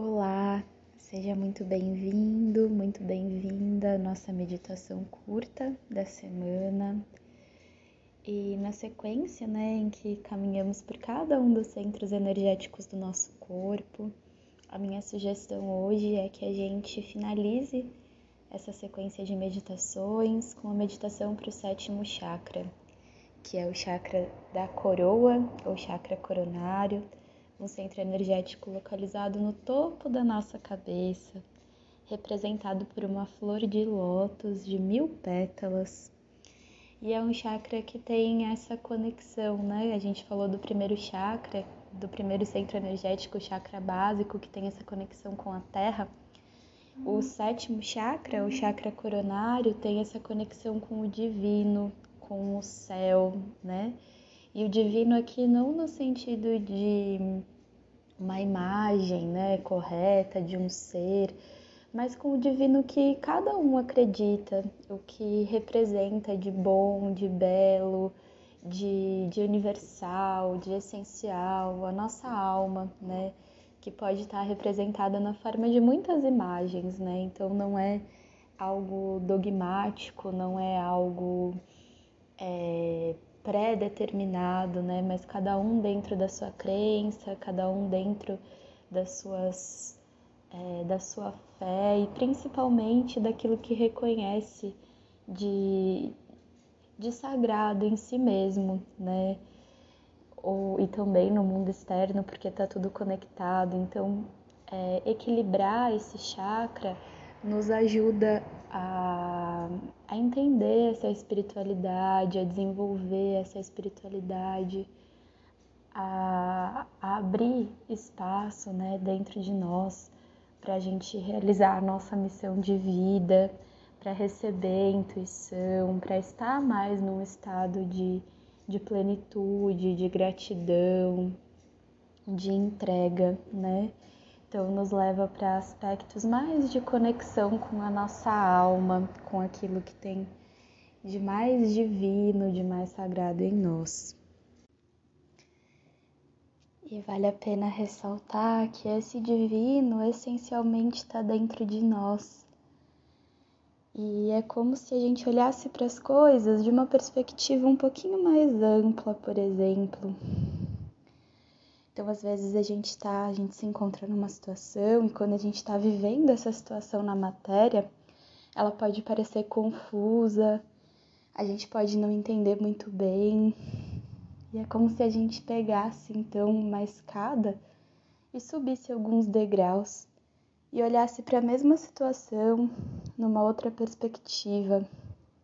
Olá, seja muito bem-vindo, muito bem-vinda à nossa meditação curta da semana. E na sequência, né, em que caminhamos por cada um dos centros energéticos do nosso corpo, a minha sugestão hoje é que a gente finalize essa sequência de meditações com a meditação para o sétimo chakra, que é o chakra da coroa ou chakra coronário um centro energético localizado no topo da nossa cabeça, representado por uma flor de lótus de mil pétalas. E é um chakra que tem essa conexão, né? A gente falou do primeiro chakra, do primeiro centro energético, o chakra básico, que tem essa conexão com a terra. O sétimo chakra, o chakra coronário, tem essa conexão com o divino, com o céu, né? E o divino aqui não no sentido de uma imagem né, correta de um ser, mas com o divino que cada um acredita, o que representa de bom, de belo, de, de universal, de essencial, a nossa alma, né? Que pode estar representada na forma de muitas imagens, né? Então não é algo dogmático, não é algo é, pré-determinado, né? Mas cada um dentro da sua crença, cada um dentro das suas, é, da sua fé e principalmente daquilo que reconhece de, de sagrado em si mesmo, né? Ou, e também no mundo externo, porque está tudo conectado. Então, é, equilibrar esse chakra nos ajuda a, a entender essa espiritualidade, a desenvolver essa espiritualidade, a, a abrir espaço né, dentro de nós para a gente realizar a nossa missão de vida, para receber intuição, para estar mais num estado de, de plenitude, de gratidão, de entrega, né? Então, nos leva para aspectos mais de conexão com a nossa alma, com aquilo que tem de mais divino, de mais sagrado em nós. E vale a pena ressaltar que esse divino essencialmente está dentro de nós. E é como se a gente olhasse para as coisas de uma perspectiva um pouquinho mais ampla, por exemplo. Então, às vezes a gente tá, a gente se encontra numa situação e quando a gente está vivendo essa situação na matéria, ela pode parecer confusa, a gente pode não entender muito bem. E é como se a gente pegasse então uma escada e subisse alguns degraus e olhasse para a mesma situação numa outra perspectiva,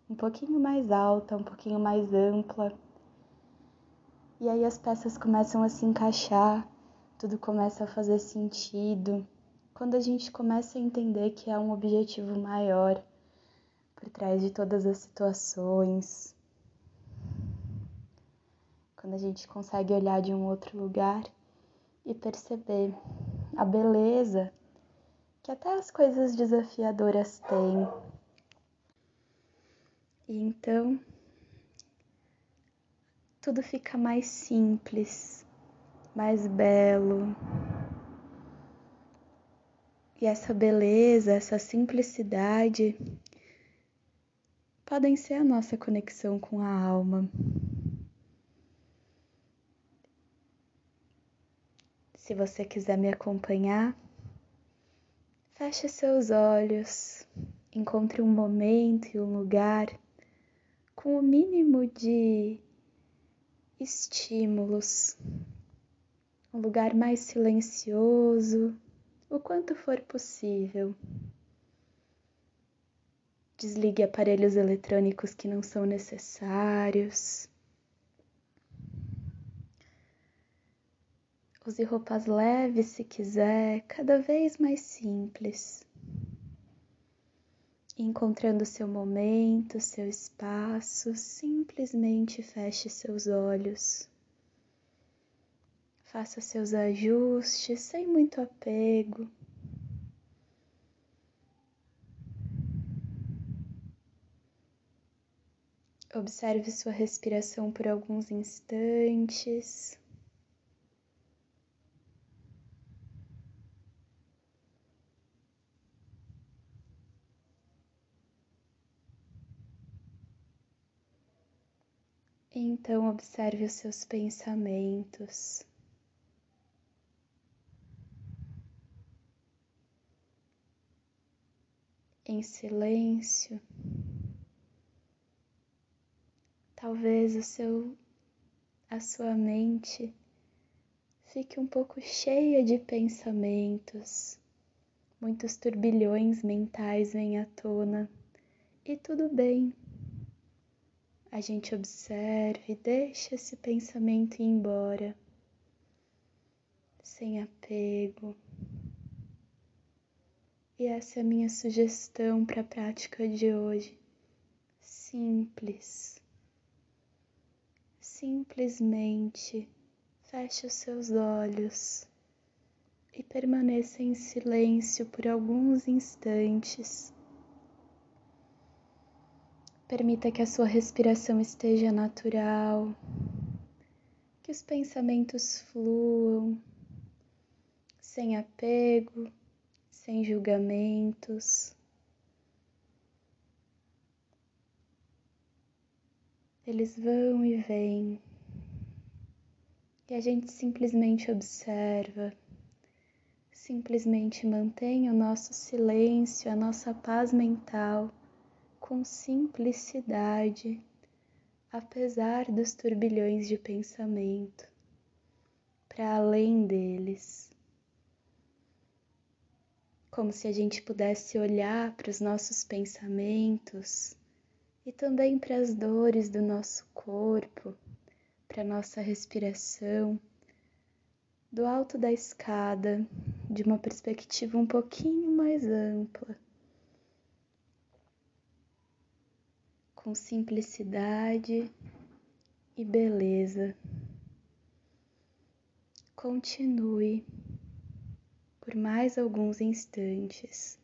um pouquinho mais alta, um pouquinho mais ampla e aí as peças começam a se encaixar, tudo começa a fazer sentido. Quando a gente começa a entender que há um objetivo maior por trás de todas as situações. Quando a gente consegue olhar de um outro lugar e perceber a beleza que até as coisas desafiadoras têm. E então tudo fica mais simples, mais belo. E essa beleza, essa simplicidade podem ser a nossa conexão com a alma. Se você quiser me acompanhar, feche seus olhos, encontre um momento e um lugar com o mínimo de estímulos, um lugar mais silencioso, o quanto for possível. Desligue aparelhos eletrônicos que não são necessários. Use roupas leves se quiser, cada vez mais simples encontrando seu momento, seu espaço, simplesmente feche seus olhos. Faça seus ajustes sem muito apego. Observe sua respiração por alguns instantes. Então, observe os seus pensamentos. Em silêncio, talvez o seu, a sua mente fique um pouco cheia de pensamentos, muitos turbilhões mentais vêm à tona. E tudo bem a gente observe, deixa esse pensamento ir embora, sem apego. E essa é a minha sugestão para a prática de hoje. Simples. Simplesmente feche os seus olhos e permaneça em silêncio por alguns instantes Permita que a sua respiração esteja natural, que os pensamentos fluam, sem apego, sem julgamentos. Eles vão e vêm, e a gente simplesmente observa, simplesmente mantém o nosso silêncio, a nossa paz mental com simplicidade, apesar dos turbilhões de pensamento, para além deles. Como se a gente pudesse olhar para os nossos pensamentos e também para as dores do nosso corpo, para a nossa respiração, do alto da escada, de uma perspectiva um pouquinho mais ampla com simplicidade e beleza. Continue por mais alguns instantes.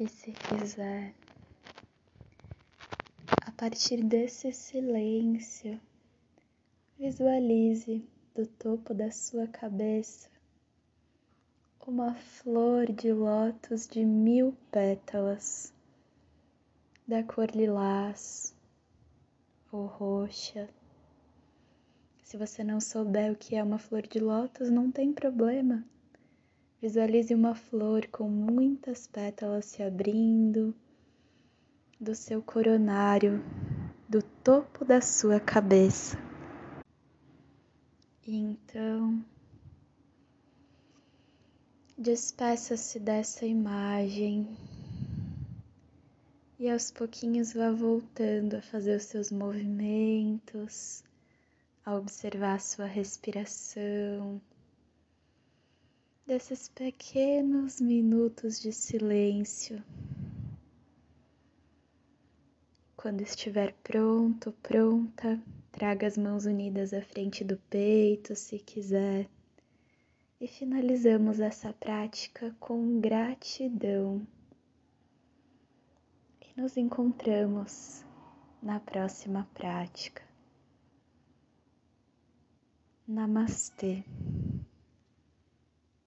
E se quiser, a partir desse silêncio, visualize do topo da sua cabeça uma flor de lótus de mil pétalas, da cor lilás ou roxa. Se você não souber o que é uma flor de lótus, não tem problema Visualize uma flor com muitas pétalas se abrindo do seu coronário, do topo da sua cabeça. E então, despeça-se dessa imagem e aos pouquinhos vá voltando a fazer os seus movimentos, a observar a sua respiração desses pequenos minutos de silêncio, Quando estiver pronto, pronta, traga as mãos unidas à frente do peito, se quiser. E finalizamos essa prática com gratidão. E nos encontramos na próxima prática. Namastê.